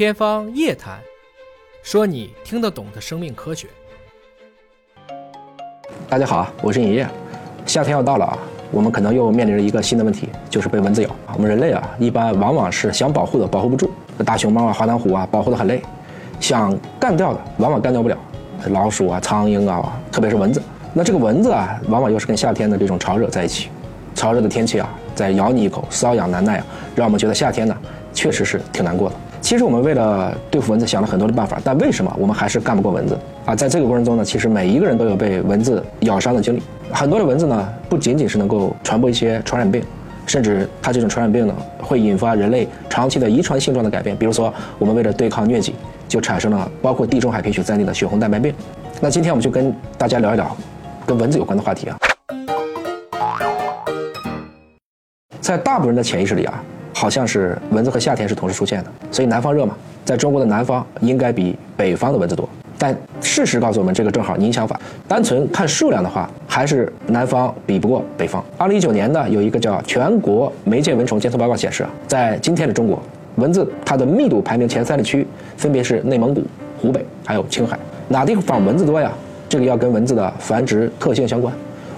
天方夜谭，说你听得懂的生命科学。大家好，我是尹烨。夏天要到了啊，我们可能又面临着一个新的问题，就是被蚊子咬。我们人类啊，一般往往是想保护的保护不住，大熊猫啊、华南虎啊，保护的很累；想干掉的，往往干掉不了，老鼠啊、苍蝇啊，特别是蚊子。那这个蚊子啊，往往又是跟夏天的这种潮热在一起，潮热的天气啊，再咬你一口，瘙痒难耐啊，让我们觉得夏天呢，确实是挺难过的。其实我们为了对付蚊子想了很多的办法，但为什么我们还是干不过蚊子啊？在这个过程中呢，其实每一个人都有被蚊子咬伤的经历。很多的蚊子呢，不仅仅是能够传播一些传染病，甚至它这种传染病呢，会引发人类长期的遗传性状的改变。比如说，我们为了对抗疟疾，就产生了包括地中海贫血在内的血红蛋白病。那今天我们就跟大家聊一聊跟蚊子有关的话题啊。在大部分人的潜意识里啊。好像是蚊子和夏天是同时出现的，所以南方热嘛，在中国的南方应该比北方的蚊子多。但事实告诉我们，这个正好您相反。单纯看数量的话，还是南方比不过北方。二零一九年呢，有一个叫《全国媒介蚊虫监测报告》显示啊，在今天的中国，蚊子它的密度排名前三的区分别是内蒙古、湖北还有青海。哪地方蚊子多呀？这个要跟蚊子的繁殖特性相关。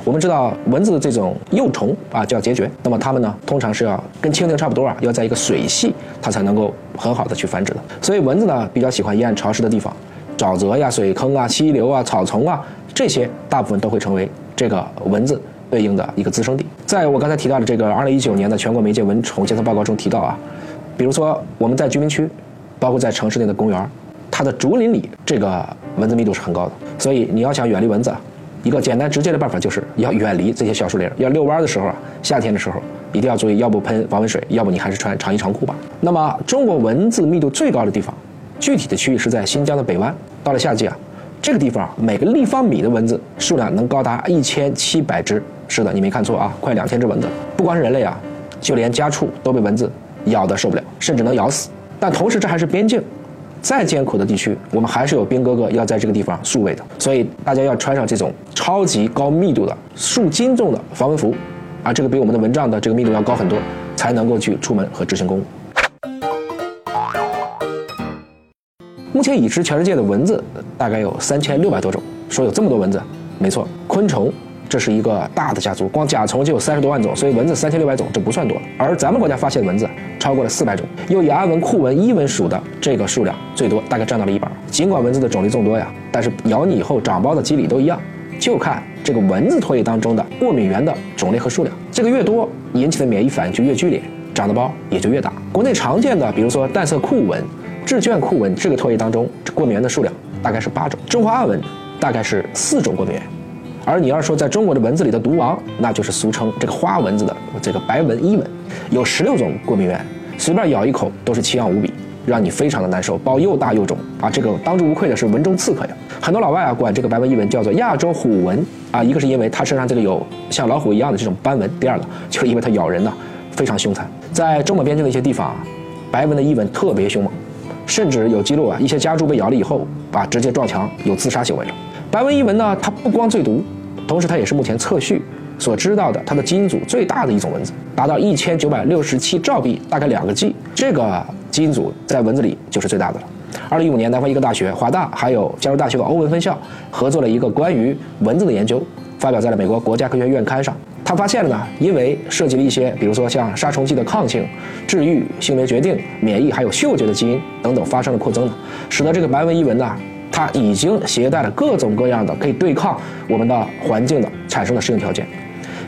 我们知道蚊子的这种幼虫啊叫孑孓，那么它们呢通常是要跟蜻蜓差不多啊，要在一个水系它才能够很好的去繁殖的。所以蚊子呢比较喜欢阴暗潮湿的地方，沼泽呀、水坑啊、溪流啊、草丛啊，这些大部分都会成为这个蚊子对应的一个滋生地。在我刚才提到的这个2019年的全国媒介蚊虫监测报告中提到啊，比如说我们在居民区，包括在城市内的公园，它的竹林里这个蚊子密度是很高的，所以你要想远离蚊子。一个简单直接的办法就是要远离这些小树林。要遛弯的时候啊，夏天的时候一定要注意，要不喷防蚊水，要不你还是穿长衣长裤吧。那么，中国蚊子密度最高的地方，具体的区域是在新疆的北湾。到了夏季啊，这个地方每个立方米的蚊子数量能高达一千七百只。是的，你没看错啊，快两千只蚊子。不光是人类啊，就连家畜都被蚊子咬得受不了，甚至能咬死。但同时，这还是边境。再艰苦的地区，我们还是有兵哥哥要在这个地方戍卫的，所以大家要穿上这种超级高密度的数斤重的防蚊服，啊，这个比我们的蚊帐的这个密度要高很多，才能够去出门和执行公务。目前已知全世界的蚊子大概有三千六百多种，说有这么多蚊子，没错，昆虫。这是一个大的家族，光甲虫就有三十多万种，所以蚊子三千六百种，这不算多。而咱们国家发现蚊子超过了四百种，又以阿蚊、库蚊、伊蚊属的这个数量最多，大概占到了一半。尽管蚊子的种类众多呀，但是咬你以后长包的机理都一样，就看这个蚊子唾液当中的过敏源的种类和数量，这个越多，引起的免疫反应就越剧烈，长的包也就越大。国内常见的，比如说淡色库蚊、致卷库蚊，这个唾液当中过敏源的数量大概是八种，中华阿蚊大概是四种过敏源。而你要说在中国的蚊子里的毒王，那就是俗称这个花蚊子的这个白纹伊蚊，有十六种过敏源，随便咬一口都是奇痒无比，让你非常的难受，包又大又肿啊！这个当之无愧的是蚊中刺客呀。很多老外啊管这个白纹伊蚊叫做亚洲虎蚊啊，一个是因为它身上这个有像老虎一样的这种斑纹，第二个就是因为它咬人呢非常凶残。在中蒙边境的一些地方啊，白纹的伊蚊特别凶猛，甚至有记录啊，一些家猪被咬了以后啊直接撞墙，有自杀行为了。白纹伊蚊呢，它不光最毒，同时它也是目前测序所知道的它的基因组最大的一种蚊子，达到一千九百六十七兆 B，大概两个 G，这个基因组在蚊子里就是最大的了。二零一五年，南方医科大学、华大还有加州大学的欧文分校合作了一个关于蚊子的研究，发表在了美国国家科学院刊上。他发现了呢，因为涉及了一些，比如说像杀虫剂的抗性、治愈、性别决定、免疫还有嗅觉的基因等等发生了扩增呢，使得这个白纹伊蚊呢。它已经携带了各种各样的可以对抗我们的环境的产生的适应条件。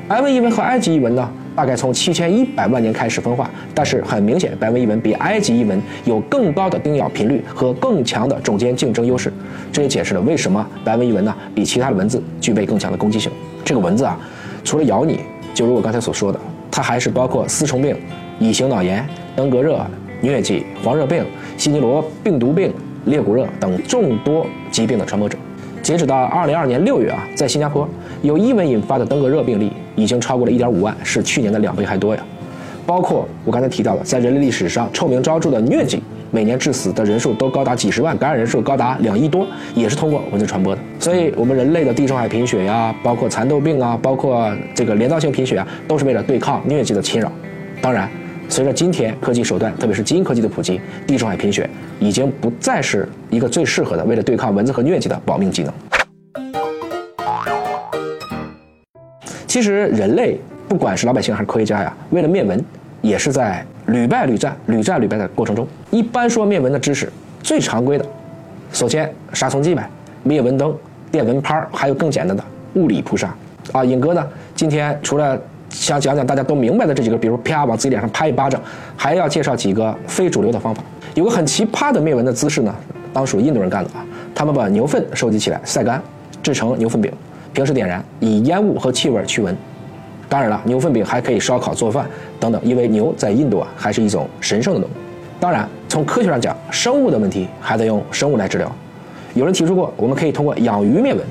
白纹伊蚊和埃及伊蚊呢，大概从七千一百万年开始分化，但是很明显，白纹伊蚊比埃及伊蚊有更高的叮咬频率和更强的种间竞争优势。这也解释了为什么白纹伊蚊呢比其他的蚊子具备更强的攻击性。这个蚊子啊，除了咬你，就如我刚才所说的，它还是包括丝虫病、乙型脑炎、登革热、疟疾、黄热病、西尼罗病毒病。裂骨热等众多疾病的传播者，截止到二零二年六月啊，在新加坡有伊蚊引发的登革热病例已经超过了一点五万，是去年的两倍还多呀。包括我刚才提到的，在人类历史上臭名昭著的疟疾，每年致死的人数都高达几十万，感染人数高达两亿多，也是通过蚊子传播的。所以，我们人类的地中海贫血呀，包括蚕豆病啊，包括这个镰刀性贫血啊，都是为了对抗疟疾的侵扰。当然，随着今天科技手段，特别是基因科技的普及，地中海贫血已经不再是一个最适合的为了对抗蚊子和疟疾的保命技能。其实人类不管是老百姓还是科学家呀，为了灭蚊，也是在屡败屡战、屡战屡败的过程中。一般说灭蚊的知识，最常规的，首先杀虫剂呗，灭蚊灯、电蚊拍，还有更简单的物理扑杀。啊，尹哥呢，今天除了想讲讲大家都明白的这几个，比如啪往自己脸上拍一巴掌，还要介绍几个非主流的方法。有个很奇葩的灭蚊的姿势呢，当属印度人干的啊，他们把牛粪收集起来晒干，制成牛粪饼。平时点燃，以烟雾和气味驱蚊。当然了，牛粪饼还可以烧烤做饭等等，因为牛在印度啊还是一种神圣的动物。当然，从科学上讲，生物的问题还得用生物来治疗。有人提出过，我们可以通过养鱼灭蚊，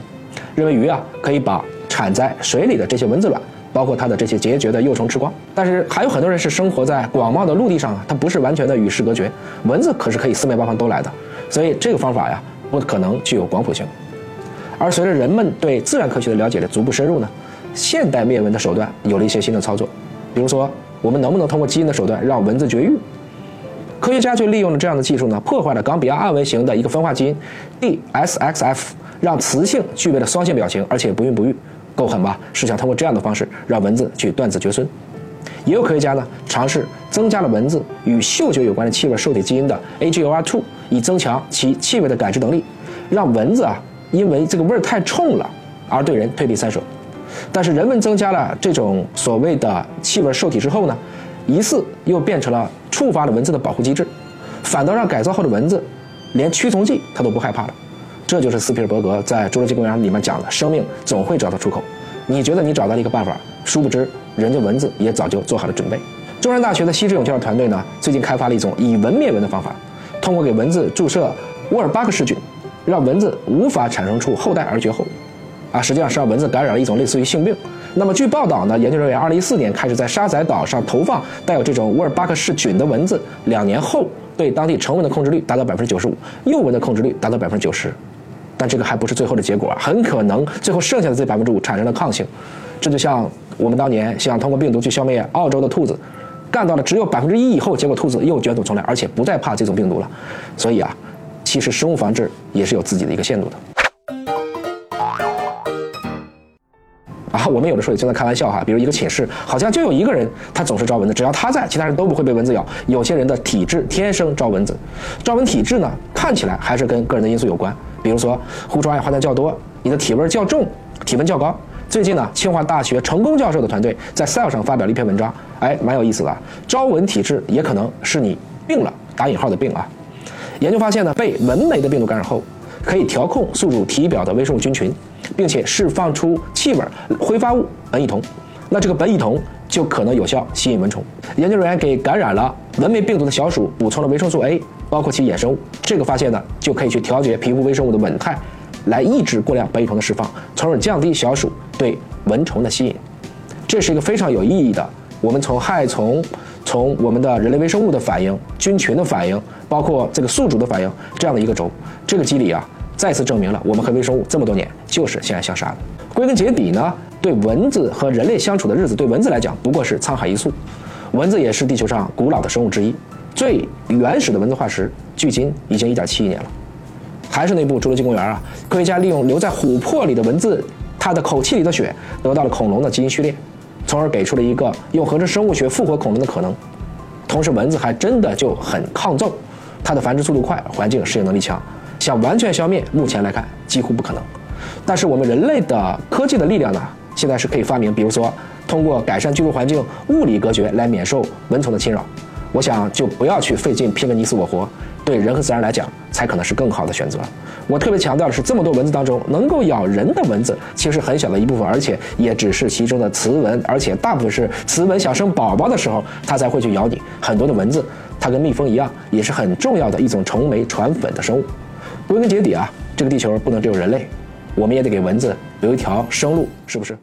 认为鱼啊可以把产在水里的这些蚊子卵，包括它的这些孑孓的幼虫吃光。但是还有很多人是生活在广袤的陆地上啊，它不是完全的与世隔绝，蚊子可是可以四面八方都来的，所以这个方法呀不可能具有广谱性。而随着人们对自然科学的了解的逐步深入呢，现代灭蚊的手段有了一些新的操作，比如说，我们能不能通过基因的手段让蚊子绝育？科学家就利用了这样的技术呢，破坏了冈比亚暗蚊型的一个分化基因 DSXF，让雌性具备了双性表情，而且不孕不育，够狠吧？是想通过这样的方式让蚊子去断子绝孙。也有科学家呢尝试增加了蚊子与嗅觉有关的气味受体基因的 AGOR2，以增强其气味的感知能力，让蚊子啊。因为这个味儿太冲了，而对人退避三舍。但是人们增加了这种所谓的气味受体之后呢，疑似又变成了触发了蚊子的保护机制，反倒让改造后的蚊子连驱虫剂它都不害怕了。这就是斯皮尔伯格在《侏罗纪公园》里面讲的：生命总会找到出口。你觉得你找到了一个办法，殊不知人家蚊子也早就做好了准备。中山大学的西志勇教授团队呢，最近开发了一种以蚊灭蚊的方法，通过给蚊子注射沃尔巴克氏菌。让蚊子无法产生出后代而绝后，啊，实际上是让蚊子感染了一种类似于性病。那么据报道呢，研究人员2014年开始在沙仔岛上投放带有这种沃尔巴克氏菌的蚊子，两年后对当地成蚊的控制率达到百分之九十五，幼蚊的控制率达到百分之九十。但这个还不是最后的结果，很可能最后剩下的这百分之五产生了抗性。这就像我们当年想通过病毒去消灭澳洲的兔子，干到了只有百分之一以后，结果兔子又卷土重来，而且不再怕这种病毒了。所以啊。其实生物防治也是有自己的一个限度的。啊，我们有的时候也经常开玩笑哈，比如一个寝室好像就有一个人他总是招蚊子，只要他在，其他人都不会被蚊子咬。有些人的体质天生招蚊子，招蚊体质呢看起来还是跟个人的因素有关，比如说呼出二氧化碳较多，你的体味较重，体温较高。最近呢，清华大学成功教授的团队在《Cell》上发表了一篇文章，哎，蛮有意思的。招蚊体质也可能是你病了，打引号的病啊。研究发现呢，被蚊媒的病毒感染后，可以调控宿主体表的微生物菌群，并且释放出气味挥发物苯乙酮。那这个苯乙酮就可能有效吸引蚊虫。研究人员给感染了蚊媒病毒的小鼠补充了维生素 A，包括其衍生物。这个发现呢，就可以去调节皮肤微生物的稳态，来抑制过量苯乙酮的释放，从而降低小鼠对蚊虫的吸引。这是一个非常有意义的。我们从害虫。从我们的人类微生物的反应、菌群的反应，包括这个宿主的反应，这样的一个轴，这个机理啊，再次证明了我们和微生物这么多年就是相爱相杀的。归根结底呢，对蚊子和人类相处的日子，对蚊子来讲不过是沧海一粟。蚊子也是地球上古老的生物之一，最原始的蚊子化石距今已经一点七亿年了。还是那部《侏罗纪公园》啊，科学家利用留在琥珀里的蚊子，它的口气里的血，得到了恐龙的基因序列。从而给出了一个用合成生物学复活恐龙的可能，同时蚊子还真的就很抗揍，它的繁殖速度快，环境适应能力强，想完全消灭，目前来看几乎不可能。但是我们人类的科技的力量呢，现在是可以发明，比如说通过改善居住环境物理隔绝来免受蚊虫的侵扰。我想就不要去费劲拼个你死我活，对人和自然来讲才可能是更好的选择。我特别强调的是，这么多蚊子当中，能够咬人的蚊子其实很小的一部分，而且也只是其中的雌蚊，而且大部分是雌蚊想生宝宝的时候，它才会去咬你。很多的蚊子，它跟蜜蜂一样，也是很重要的一种虫媒传粉的生物。归根结底啊，这个地球不能只有人类，我们也得给蚊子留一条生路，是不是？